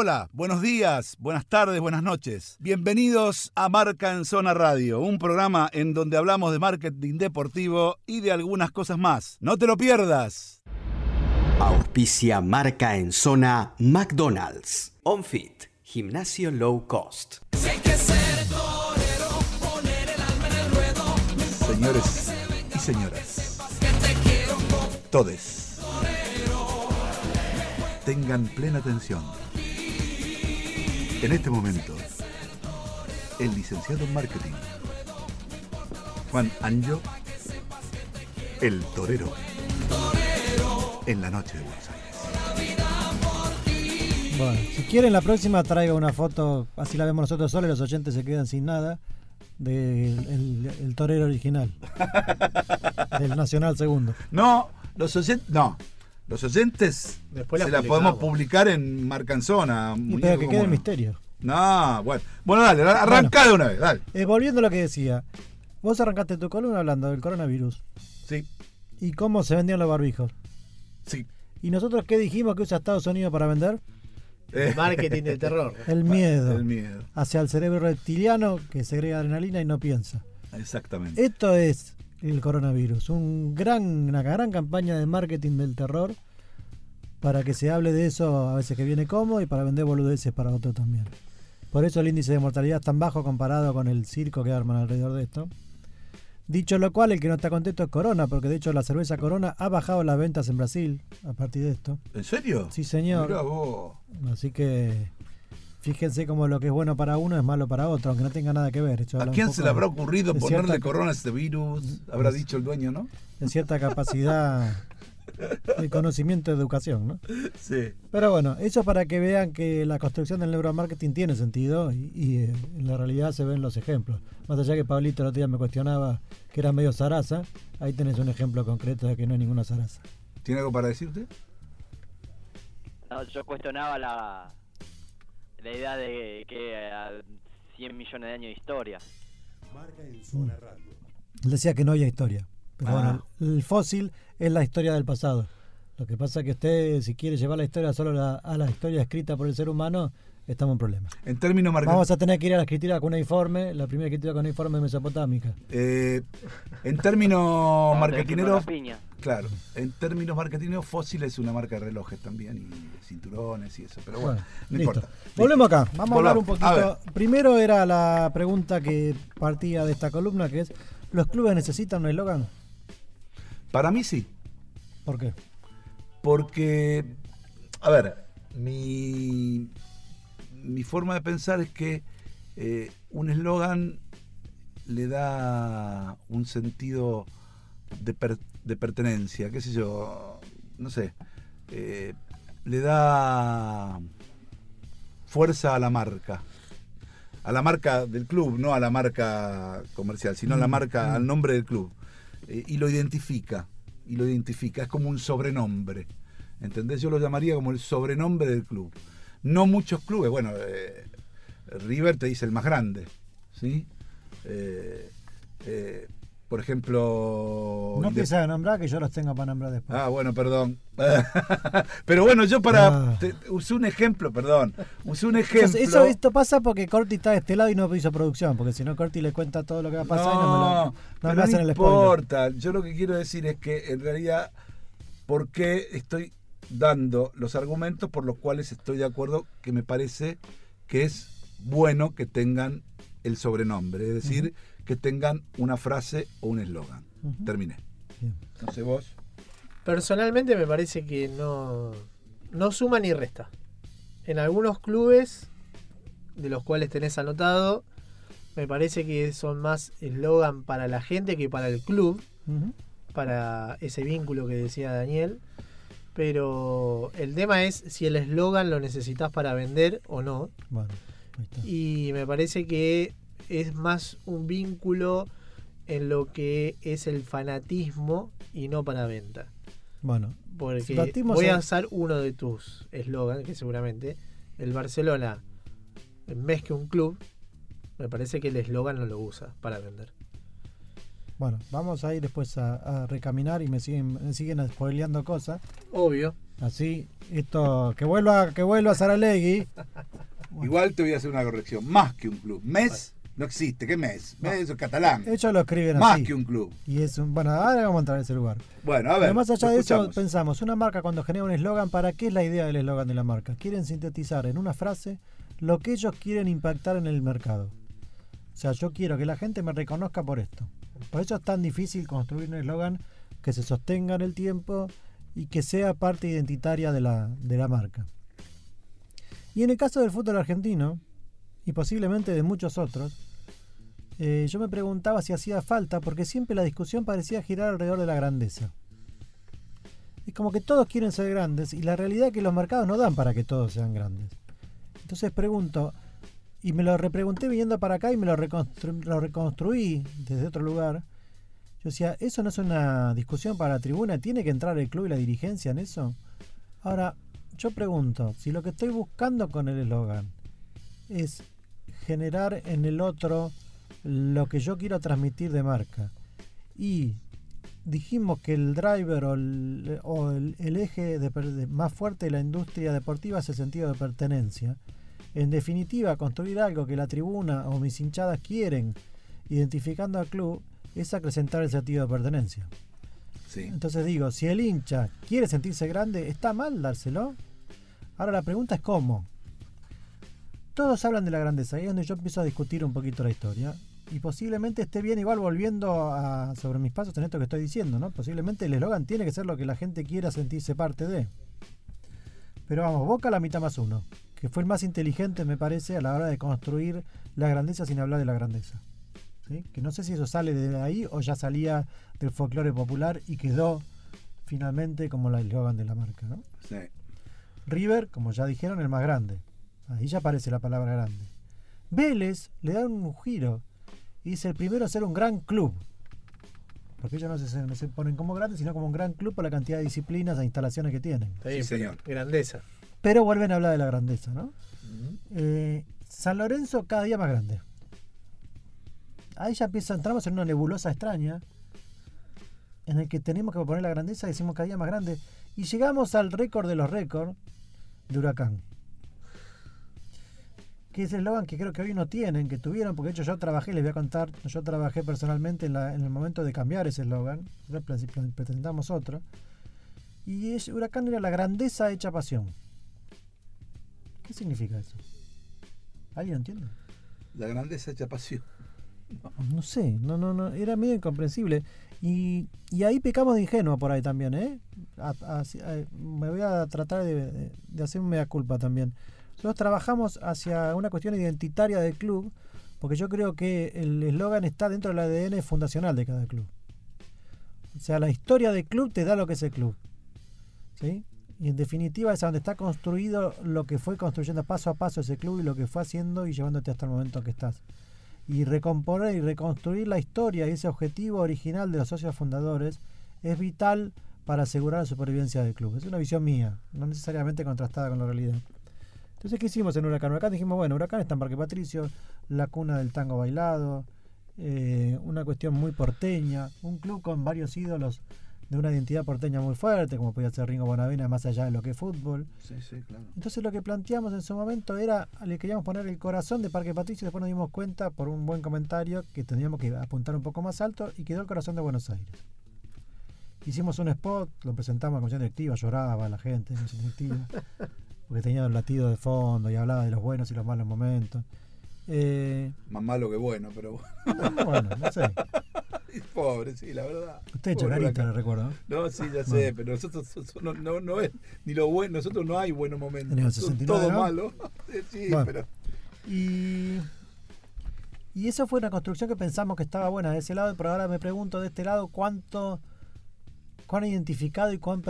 Hola, buenos días, buenas tardes, buenas noches. Bienvenidos a Marca en Zona Radio, un programa en donde hablamos de marketing deportivo y de algunas cosas más. No te lo pierdas. Auspicia Marca en Zona McDonald's. OnFit, gimnasio low cost. Señores y señoras, todes, tengan plena atención. En este momento, el licenciado en marketing, Juan Anjo, el torero, en la noche de Buenos Aires. Bueno, si quieren la próxima traigo una foto, así la vemos nosotros solos y los oyentes se quedan sin nada, del el, el torero original. del Nacional Segundo. No, los oyentes, no. Los oyentes Después la se la podemos publicar en Marcanzona. Pero que ¿cómo quede el misterio. No, bueno. Bueno, dale, arranca de una vez, dale. Eh, volviendo a lo que decía, vos arrancaste tu columna hablando del coronavirus Sí, y cómo se vendían los barbijos. sí. ¿Y nosotros qué dijimos que usa Estados Unidos para vender? Eh, Marketing del terror. El miedo. El miedo, Hacia el cerebro reptiliano que segrega adrenalina y no piensa. exactamente. Esto es el coronavirus, un gran, una gran campaña de marketing del terror para que se hable de eso a veces que viene como y para vender boludeces para otros también. Por eso el índice de mortalidad es tan bajo comparado con el circo que arman alrededor de esto. Dicho lo cual, el que no está contento es Corona, porque de hecho la cerveza Corona ha bajado las ventas en Brasil a partir de esto. ¿En serio? Sí, señor. Mirá vos. Así que fíjense cómo lo que es bueno para uno es malo para otro, aunque no tenga nada que ver. ¿A quién se le habrá ocurrido ponerle cierta- corona a este virus? Habrá dicho el dueño, ¿no? de cierta capacidad de conocimiento de educación, ¿no? Sí. Pero bueno, eso para que vean que la construcción del neuromarketing tiene sentido y, y, eh, en la realidad se ven los ejemplos. Más allá que Pablito el otro día me cuestionaba que era medio zaraza, ahí tenés un ejemplo concreto de que no es ninguna zaraza. ¿Tiene algo para decir usted? No, yo cuestionaba la, la idea de que a 100 millones de años de historia. Él decía que no había historia. Pero Ah. bueno, el fósil es la historia del pasado. Lo que pasa es que usted, si quiere llevar la historia solo a la, a la historia escrita por el ser humano, estamos en problemas. En términos Vamos marketing. a tener que ir a la escritura con un informe, la primera escritura con un informe mesopotámica. Eh, en términos Vamos claro, en términos marketineros, Fósil es una marca de relojes también y de cinturones y eso, pero bueno, Bueno, no listo. importa. Volvemos acá. Vamos a hablar un poquito. Primero era la pregunta que partía de esta columna, que es, ¿los clubes necesitan un eslogan? Para mí sí, ¿Por qué? porque, a ver, mi, mi forma de pensar es que eh, un eslogan le da un sentido de, per- de pertenencia, qué sé yo, no sé, eh, le da fuerza a la marca. A la marca del club, no a la marca comercial, sino a la Mm, marca, mm. al nombre del club. Eh, y lo identifica, y lo identifica, es como un sobrenombre. ¿Entendés? Yo lo llamaría como el sobrenombre del club. No muchos clubes, bueno, eh, River te dice el más grande, ¿sí? Eh, por ejemplo... No empieza a nombrar, que yo los tengo para nombrar después. Ah, bueno, perdón. Pero bueno, yo para... Ah. te- usé un ejemplo, perdón. Usé un ejemplo... Eso, esto pasa porque Corti está de este lado y no hizo producción, porque si no Corti le cuenta todo lo que va a pasar y no me, lo, No, no me hacen no el spoiler. importa. Yo lo que quiero decir es que en realidad, ¿por qué estoy dando los argumentos por los cuales estoy de acuerdo que me parece que es bueno que tengan el sobrenombre? Es decir, que tengan una frase o un eslogan. Terminé. Bien. No sé vos. Personalmente me parece que no, no suma ni resta. En algunos clubes, de los cuales tenés anotado, me parece que son más eslogan para la gente que para el club, para ese vínculo que decía Daniel. Pero el tema es si el eslogan lo necesitas para vender o no. Bueno, ahí está. Y me parece que es más un vínculo en lo que es el fanatismo y no para venta. Bueno, Porque Si voy a usar uno de tus eslogans, que seguramente el Barcelona, en vez que un club, me parece que el eslogan no lo usa para vender. bueno, vamos a ir después a, a recaminar y me siguen, me siguen spoileando cosas. Obvio. Así, esto, que vuelva, que vuelva Saralegui. Igual te voy a hacer una corrección. Más que un club. Mes no existe. ¿Qué mes? Mes es catalán. Ellos lo escriben Más así. que un club. Y es un, bueno, ahora vamos a entrar en ese lugar. Bueno, a ver. Pero más allá de eso, pensamos, una marca cuando genera un eslogan, ¿para qué es la idea del eslogan de la marca? Quieren sintetizar en una frase lo que ellos quieren impactar en el mercado. O sea, yo quiero que la gente me reconozca por esto. Por eso es tan difícil construir un eslogan que se sostenga en el tiempo y que sea parte identitaria de la, de la marca. Y en el caso del fútbol argentino, y posiblemente de muchos otros, eh, yo me preguntaba si hacía falta, porque siempre la discusión parecía girar alrededor de la grandeza. Es como que todos quieren ser grandes y la realidad es que los mercados no dan para que todos sean grandes. Entonces pregunto, y me lo repregunté viniendo para acá y me lo, lo reconstruí desde otro lugar. Yo decía, ¿eso no es una discusión para la tribuna? ¿Tiene que entrar el club y la dirigencia en eso? Ahora, yo pregunto, si lo que estoy buscando con el eslogan es generar en el otro lo que yo quiero transmitir de marca y dijimos que el driver o el, o el- el eje de de- más fuerte de la industria deportiva es el sentido de pertenencia. En definitiva, construir algo que la tribuna o mis hinchadas quieren, identificando al club, es acrecentar el sentido de pertenencia. Sí. Entonces digo, si el hincha quiere sentirse grande, ¿está mal dárselo? Ahora la pregunta es cómo. Todos hablan de la grandeza, ahí es donde yo empiezo a discutir un poquito la historia. Y posiblemente esté bien igual volviendo a, sobre mis pasos en esto que estoy diciendo, ¿no? Posiblemente el eslogan tiene que ser lo que la gente quiera sentirse parte de. Pero vamos, Boca la mitad más uno, que fue el más inteligente, me parece, a la hora de construir la grandeza sin hablar de la grandeza. ¿Sí? Que no sé si eso sale de ahí o ya salía del folclore popular y quedó finalmente como el eslogan de la marca, ¿no? Sí. River, como ya dijeron, el más grande. Ahí ya aparece la palabra grande. Vélez le da un giro y dice el primero a ser un gran club. Porque ellos no se, no se ponen como grandes, sino como un gran club por la cantidad de disciplinas e instalaciones que tienen. Sí, pero señor. Grandeza. Pero vuelven a hablar de la grandeza, ¿no? Eh, San Lorenzo cada día más grande. Ahí ya empieza, entramos en una nebulosa extraña en el que tenemos que poner la grandeza y decimos cada día más grande. Y llegamos al récord de los récords de Huracán. Que es el eslogan que creo que hoy no tienen, que tuvieron, porque de hecho yo trabajé, les voy a contar, yo trabajé personalmente en, la- en el momento de cambiar ese eslogan, presentamos otro, y es- Huracán era la grandeza hecha pasión. ¿Qué significa eso? ¿Alguien lo entiende? La grandeza hecha pasión. No sé, no, no, no, era medio incomprensible. Y, y ahí pecamos de ingenuo por ahí también, ¿eh? A- a- a- me voy a tratar de, de, de hacer un mea culpa también. Nosotros trabajamos hacia una cuestión identitaria del club, porque yo creo que el eslogan está dentro del ADN fundacional de cada club. O sea, la historia del club te da lo que es el club. ¿Sí? Y en definitiva es donde está construido lo que fue construyendo paso a paso ese club y lo que fue haciendo y llevándote hasta el momento que estás y recomponer y reconstruir la historia y ese objetivo original de los socios fundadores es vital para asegurar la supervivencia del club. Es una visión mía, no necesariamente contrastada con la realidad. Entonces, ¿qué hicimos en Huracán? Huracán dijimos, bueno, Huracán está en Parque Patricio, la cuna del tango bailado, eh, una cuestión muy porteña, un club con varios ídolos de una identidad porteña muy fuerte, como podía ser Ringo Bonavena, más allá de lo que es fútbol. Sí, sí, claro. Entonces lo que planteamos en su momento era, le queríamos poner el corazón de Parque Patricio, después nos dimos cuenta por un buen comentario que teníamos que apuntar un poco más alto y quedó el corazón de Buenos Aires. Hicimos un spot, lo presentamos a la comisión directiva, lloraba la gente, la comisión directiva, porque tenía el latido de fondo y hablaba de los buenos y los malos momentos. Eh, Más malo que bueno, pero bueno. bueno, no sé. Pobre, sí, la verdad. Usted chocarita, Huracán. le recuerdo. No, sí, ya sé, Bueno. pero nosotros so- so- no, no, no es ni lo bueno, nosotros no hay buenos momentos. En el Son 69, todo ¿no? malo. Sí, sí, Bueno. pero Y, y eso fue una construcción que pensamos que estaba buena de ese lado, pero ahora me pregunto de este lado cuánto, cuán identificado y cuán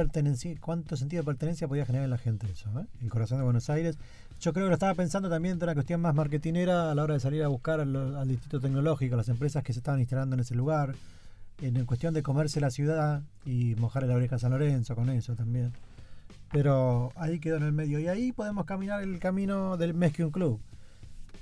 cuánto sentido de pertenencia podía generar en la gente eso, ¿eh? el corazón de Buenos Aires. Yo creo que lo estaba pensando también de una cuestión más marketinera a la hora de salir a buscar al, distrito tecnológico, las empresas que se estaban instalando en ese lugar, en cuestión de comerse la ciudad y mojar la oreja a San Lorenzo con eso también. Pero ahí quedó en el medio y ahí podemos caminar el camino del mes que un club.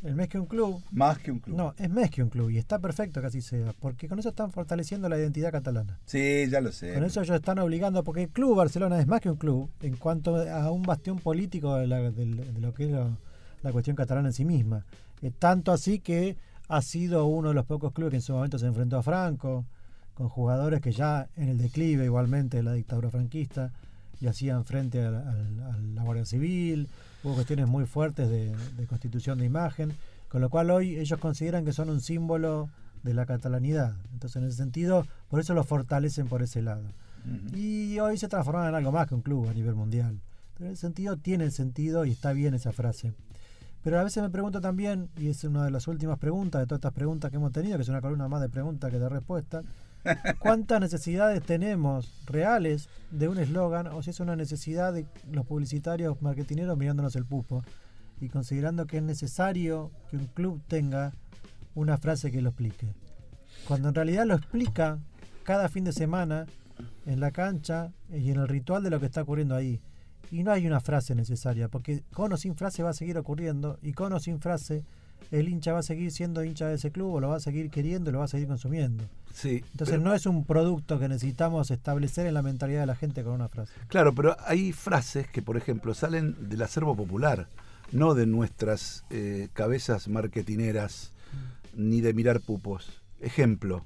El mes que un club. Más que un club. No, es mes que un club y está perfecto que así sea, porque con eso están fortaleciendo la identidad catalana. Sí, ya lo sé. Con eso ellos están obligando, porque el club Barcelona es más que un club en cuanto a un bastión político de, la- de lo que es lo- la cuestión catalana en sí misma. Eh, tanto así que ha sido uno de los pocos clubes que en su momento se enfrentó a Franco, con jugadores que ya en el declive igualmente de la dictadura franquista y hacían frente al- a la Guardia Civil, hubo cuestiones muy fuertes de, de constitución de imagen, con lo cual hoy ellos consideran que son un símbolo de la catalanidad. Entonces, en ese sentido, por eso lo fortalecen por ese lado. Y hoy se transformaron en algo más que un club a nivel mundial. Pero en ese sentido tiene sentido y está bien esa frase. Pero a veces me pregunto también, y es una de las últimas preguntas de todas estas preguntas que hemos tenido, que es una columna más de preguntas que de respuestas, ¿cuántas necesidades tenemos reales de un eslogan o si es una necesidad de los publicitarios marketineros mirándonos el pupo y considerando que es necesario que un club tenga una frase que lo explique? Cuando en realidad lo explica cada fin de semana en la cancha y en el ritual de lo que está ocurriendo ahí. Y no hay una frase necesaria, porque con o sin frase va a seguir ocurriendo, y con o sin frase el hincha va a seguir siendo hincha de ese club, o lo va a seguir queriendo y lo va a seguir consumiendo. Sí. Entonces pero- no es un producto que necesitamos establecer en la mentalidad de la gente con una frase. Claro, pero hay frases que, por ejemplo, salen del acervo popular, no de nuestras eh, cabezas marketineras, ni de mirar pupos. Ejemplo,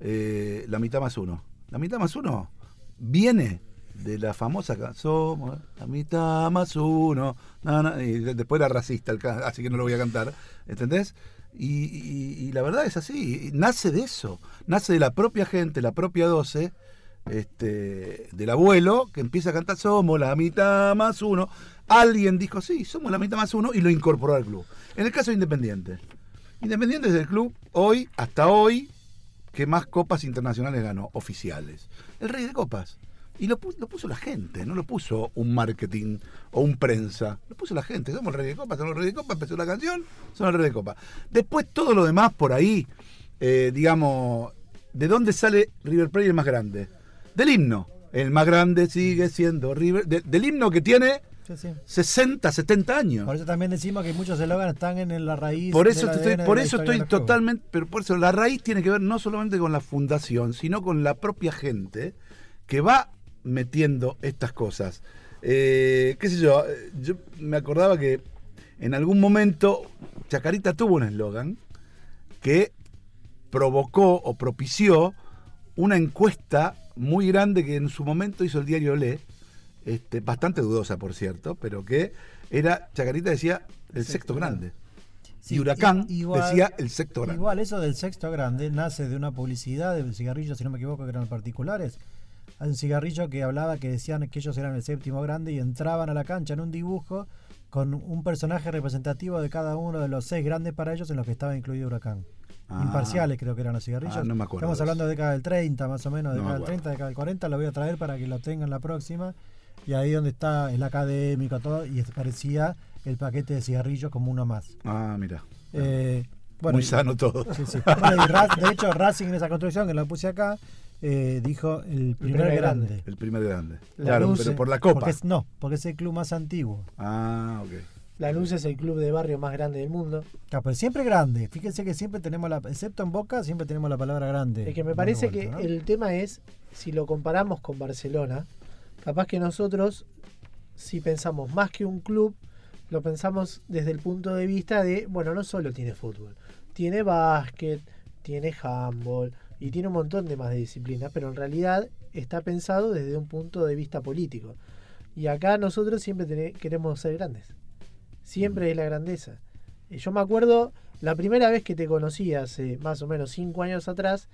eh, la mitad más uno. La mitad más uno viene de la famosa canción La mitad más uno. na, na, y de- después era racista, así que no lo voy a cantar. ¿Entendés? Y, la verdad es así, nace de eso, nace de la propia gente, la propia 12, este, del abuelo, que empieza a cantar Somos la mitad más uno. Alguien dijo, sí, somos la mitad más uno, y lo incorporó al club. En el caso de Independiente, Independiente es el club hoy, hasta hoy, que más copas internacionales ganó, oficiales. El rey de copas. Y lo, pu- lo puso la gente, no lo puso un marketing o un prensa. Lo puso la gente. Somos el rey de copas, somos el rey de copas, empezó la canción, somos el rey de copas. Después todo lo demás por ahí, eh, digamos, ¿de dónde sale River Plate el más grande? Del himno. El más grande sigue siendo River. de- del himno que tiene Sí, sí. 60, 70 años. Por eso también decimos que muchos eslogans están en, la raíz. Por eso, estoy, por eso estoy totalmente, pero por eso la raíz tiene que ver no solamente con la fundación, sino con la propia gente que va metiendo estas cosas. Eh, qué sé yo, eh, yo me acordaba que en algún momento Chacarita tuvo un eslogan que provocó o propició una encuesta muy grande que en su momento hizo el diario Le, este, bastante dudosa por cierto, pero que era, Chacarita decía, el sexto grande. Sí, y Huracán igual- decía el sexto grande. Igual eso del sexto grande nace de una publicidad de cigarrillos, si no me equivoco, que eran particulares. Hay un cigarrillo que hablaba que decían que ellos eran el séptimo grande y entraban a la cancha en un dibujo con un personaje representativo de cada uno de los seis grandes para ellos en los que estaba incluido Huracán. Ah. Imparciales creo que eran los cigarrillos. Ah, no me acuerdo Estamos hablando de década del 30 más o menos, No me década del acuerdo. 30, década del 40, lo voy a traer para que lo tengan la próxima. Y ahí donde está el académico, todo, y parecía el paquete de cigarrillos como uno más. Ah, mira. Eh, bueno, Muy sano todo. Sí, sí. Bueno, de hecho, Racing en esa construcción que lo puse acá, eh, dijo el primer, primer grande. grande. El primer grande. La claro, luz, pero por la copa. Porque es, no, porque es el club más antiguo. Ah, ok. Lanús es el club de barrio más grande del mundo. Claro, pero siempre grande. Fíjense que siempre tenemos la, excepto en Boca, siempre tenemos la palabra grande. Es que me parece vuelta, que ¿no? el tema es, si lo comparamos con Barcelona, capaz que nosotros, si pensamos más que un club, lo pensamos desde el punto de vista de, bueno, no solo tiene fútbol, tiene básquet, tiene handball y tiene un montón de más de disciplinas, pero en realidad está pensado desde un punto de vista político. Y acá nosotros siempre queremos ser grandes. Siempre es la grandeza. Y Yo me acuerdo, la primera vez que te conocí hace más o menos cinco años atrás,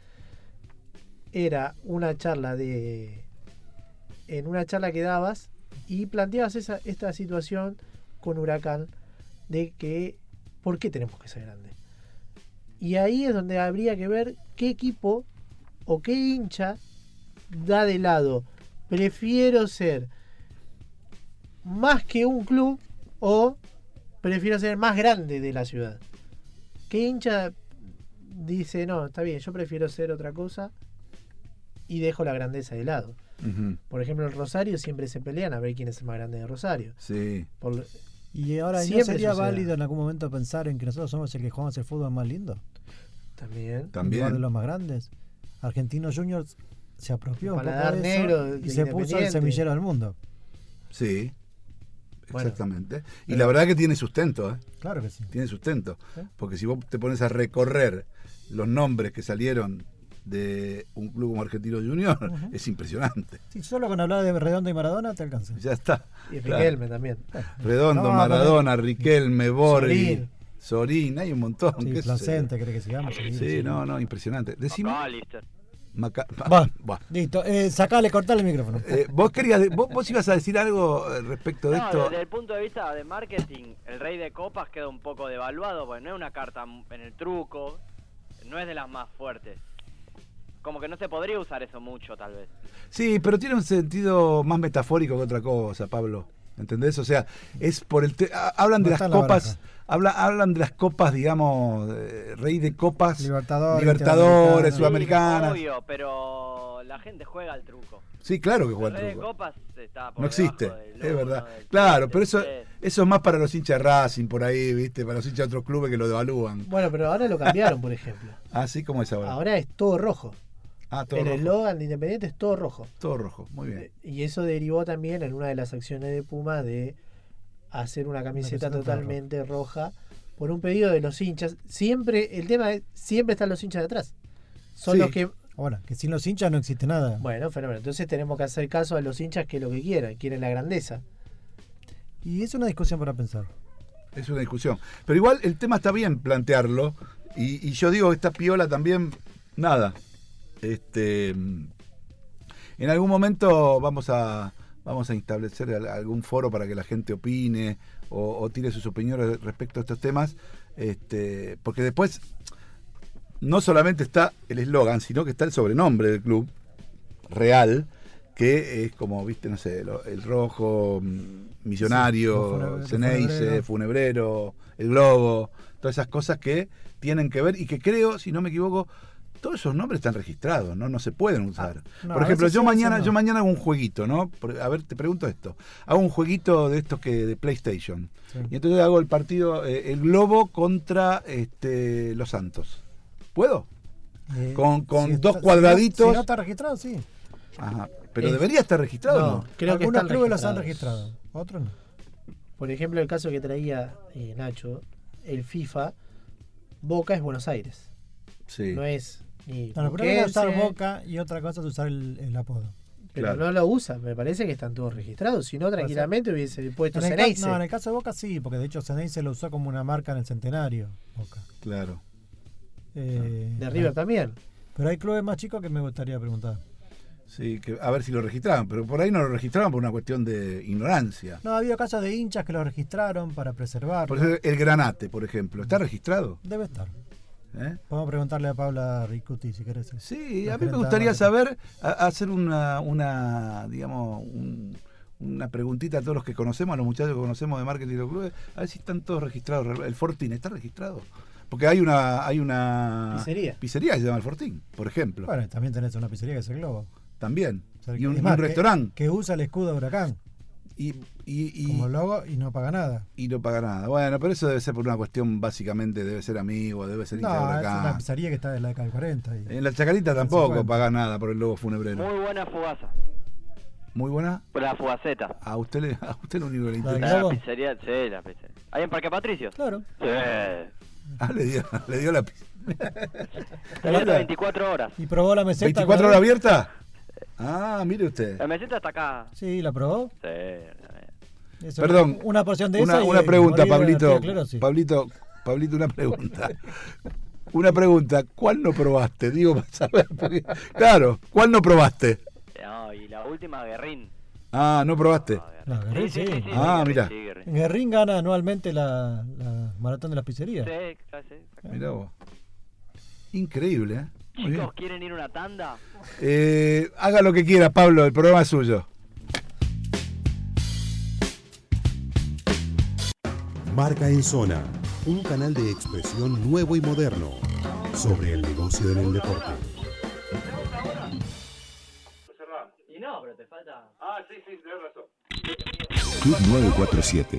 era una charla de. En una charla que dabas y planteabas esa, esta situación con Huracán de que. ¿Por qué tenemos que ser grandes? Y ahí es donde habría que ver qué equipo o qué hincha da de lado. Prefiero ser más que un club o prefiero ser más grande de la ciudad. ¿Qué hincha dice, no, está bien, yo prefiero ser otra cosa y dejo la grandeza de lado? Por ejemplo, en Rosario siempre se pelean a ver quién es el más grande de Rosario. Sí. Por- Y ahora, ¿y ¿no sería sucede. válido en algún momento pensar en que nosotros somos el que jugamos el fútbol más lindo? También. En lugar de También. los más grandes. Argentinos Juniors se apropió un poco de negro eso y se puso el semillero del mundo. Sí. Bueno. Exactamente. y Pero- la verdad que tiene sustento, ¿eh? Claro que sí. Tiene sustento. Sí. Porque si vos te pones a recorrer los nombres que salieron de un club como Argentino Junior, Ujú. es impresionante. Si solo con hablar de Redondo y Maradona te alcanza. Ya está. Y Claro. Riquelme también. Redondo, No, Maradona, Riquelme, Borghi, Sorín. Sorín, hay un montón. Sí. Placente, ¿cree que sigamos? Sí, no, no, impresionante. Decime. Maca- Va. Va. Listo, eh, sacale, cortale el micrófono. Eh, vos querías, vos, vos ibas a decir algo eh, respecto de No, esto. desde el punto de vista de marketing, el rey de copas queda un poco devaluado, porque no es una carta en el truco, no es de las más fuertes. Como que no se podría usar eso mucho, tal vez. Sí, pero tiene un sentido más metafórico que otra cosa, Pablo. ¿Entendés? O sea, es por el te- ha- hablan de No las la copas, habla, hablan de las copas, digamos, eh, rey de copas, Libertadores, Libertadores, sudamericanas. Sí, obvio, pero la gente juega al truco. Sí, claro que El juega rey al de truco. copas está por No existe, del es verdad. del Claro, pero eso, eso es más para los hinchas de Racing por ahí, ¿viste? Para los hinchas de otros clubes que lo devalúan. Bueno, pero ahora lo cambiaron, por ejemplo. Así como es ahora. Ahora es todo rojo. Ah, todo el eslogan de Independiente es todo rojo. Todo rojo, muy bien. Y eso derivó también en una de las acciones de Puma de hacer una camiseta camiseta totalmente roja por un pedido de los hinchas. Siempre, el tema es, siempre están los hinchas detrás. Son Sí. los que, Ahora, que sin los hinchas no existe nada. bueno, fenómeno. Entonces tenemos que hacer caso a los hinchas que lo que quieran, quieren la grandeza. Y es una discusión para pensar. Es una discusión. Pero igual el tema está bien plantearlo. Y, y yo digo, esta piola también, nada. Este, en algún momento vamos a, vamos a establecer al- algún foro para que la gente opine o, o tire sus opiniones respecto a estos temas. Este, porque después no solamente está el eslogan, sino que está el sobrenombre del club real, que es como, viste, no sé, el rojo, mm, Sí, millonario, los Ceneice, funebrero. funebrero, el globo, todas esas cosas que tienen que ver y que creo, si no me equivoco, todos esos nombres están registrados, ¿no? No se pueden usar. Ah, no, Por ejemplo, yo sí, mañana, no. yo mañana hago un jueguito, ¿no? Por- a ver, te pregunto esto. Hago un jueguito de estos que de PlayStation. Sí. Y entonces hago el partido, eh, el Globo contra este, los Santos. ¿Puedo? Eh, Con- con si dos está- cuadraditos. Si no, está registrado, sí. Ajá. Pero Es- debería estar registrado, ¿no? Creo que Algunos están clubes los han registrado, otros no. Por ejemplo, el caso que traía eh, Nacho, el FIFA, Boca es Buenos Aires. Sí. No es ni No, lo primero es usar Boca y otra cosa es usar el, el apodo. pero Claro. no lo usa. Me parece que están todos registrados. Si no, tranquilamente hubiese puesto Ceneice. no, en el caso de Boca sí, porque de hecho Ceneice lo usó como una marca en el centenario. Boca. Claro. Eh, De River también. Pero hay clubes más chicos que me gustaría preguntar. Sí, que, a ver si lo registraban, pero por ahí no lo registraban por una cuestión de ignorancia. No, ha habido casos de hinchas que lo registraron para preservarlo. Por ejemplo, el Granate, por ejemplo, ¿está registrado? Debe estar. ¿Eh? Podemos preguntarle a Paula Ricuti si querés. Sí, La a mí me gustaría saber, a- hacer una, una digamos, un- una preguntita a todos los que conocemos, a los muchachos que conocemos de marketing de los clubes, a ver si están todos registrados. ¿El Fortín está registrado? Porque hay una hay una Pizzería. pizzería que se llama El Fortín, por ejemplo. Bueno, también tenés una pizzería que es el Globo. También. O sea, Y un, que- restaurante. Que, usa el escudo de Huracán Y, y, y- como logo y no paga nada. y no paga nada. Bueno, pero eso debe ser por una cuestión, básicamente, debe ser amigo, debe ser de No, es Huracán. una pizzería que está de la década del 40. y- En la Chacarita tampoco 50. paga nada por el logo funebrero. Muy buena fugaza. Muy buena. Por la fugaceta. A usted, le, a usted lo único que le interesa. La pizzería, sí, la pizzería. ¿Hay en Parque Patricio? Claro. Sí. Ah, le dio, le dio la pi- Abierta 24 horas. ¿Y probó la meseta? 24 con horas abierta. Ah, mire usted. La meseta está acá. Sí, la probó. Sí. Eso, Perdón. Una porción de Una, esa. y- una y pregunta, Pablito. Pablito, Pablito, una pregunta. Una pregunta. ¿Cuál no probaste? Digo, para saber. porque- claro, ¿cuál no probaste? No, y la última, Guerrín. Ah, no probaste. No, Guerrín sí. Ah, mira. sí, Guerrín. Guerrín gana anualmente la, la maratón de las pizzerías. Sí, claro, sí. Mirá vos. Increíble, ¿eh? Muy bien. Chicos, ¿quieren ir a una tanda? Eh, haga lo que quiera, Pablo, el programa es suyo. Marca en Zona, un canal de expresión nuevo y moderno sobre el negocio en el deporte. Te falta. Ah, sí, sí. Club 947.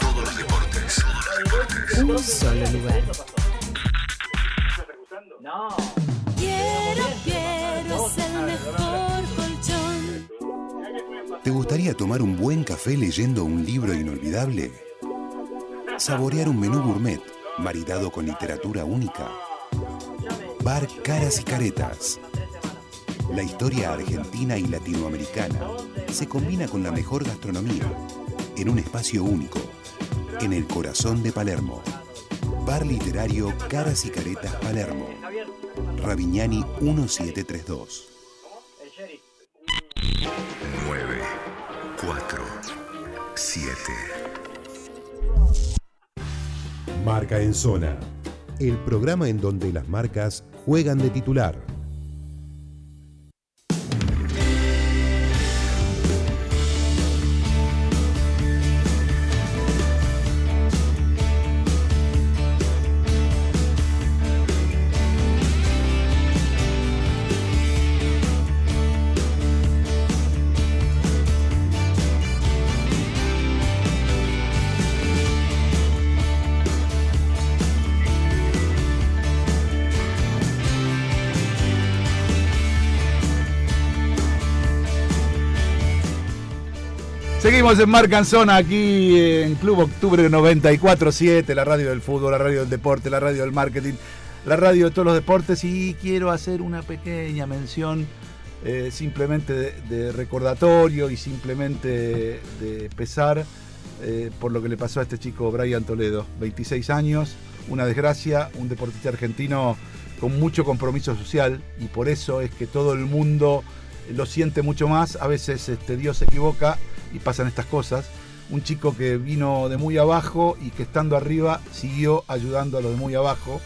Todos los deportes, todos los deportes. Lugar. No. ¿Te gustaría tomar un buen café leyendo un libro inolvidable? ¿Saborear un menú gourmet maridado con literatura única? Bar Caras y Caretas. La historia argentina y latinoamericana se combina con la mejor gastronomía en un espacio único, en el corazón de Palermo. Bar literario Caras y Caretas Palermo. Ravignani 1732. 7. Marca en Zona. El programa en donde las marcas juegan de titular. Seguimos en Marca en Zona aquí en Club Octubre 94.7, la radio del fútbol, la radio del deporte, la radio del marketing, la radio de todos los deportes. Y quiero hacer una pequeña mención eh, simplemente de, de recordatorio y simplemente de pesar eh, por lo que le pasó a este chico Brian Toledo, 26 años, una desgracia, un deportista argentino con mucho compromiso social y por eso es que todo el mundo lo siente mucho más, a veces este, Dios se equivoca y pasan estas cosas. Un chico que vino de muy abajo y que estando arriba siguió ayudando a los de muy abajo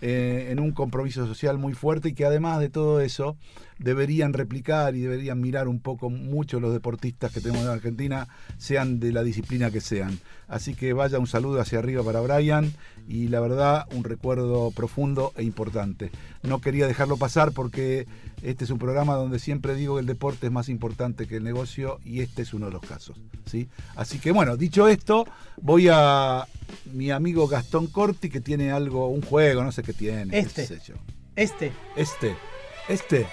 eh, en un compromiso social muy fuerte y que además de todo eso deberían replicar y deberían mirar un poco mucho los deportistas que tenemos en Argentina, sean de la disciplina que sean. Así que vaya un saludo hacia arriba para Brian y la verdad un recuerdo profundo e importante. No quería dejarlo pasar porque este es un programa donde siempre digo que el deporte es más importante que el negocio y este es uno de los casos. ¿sí? Así que bueno, dicho esto, voy a mi amigo Gastón Corti que tiene algo, un juego, no sé qué tiene. Este. qué sé yo. Este. Este. Este.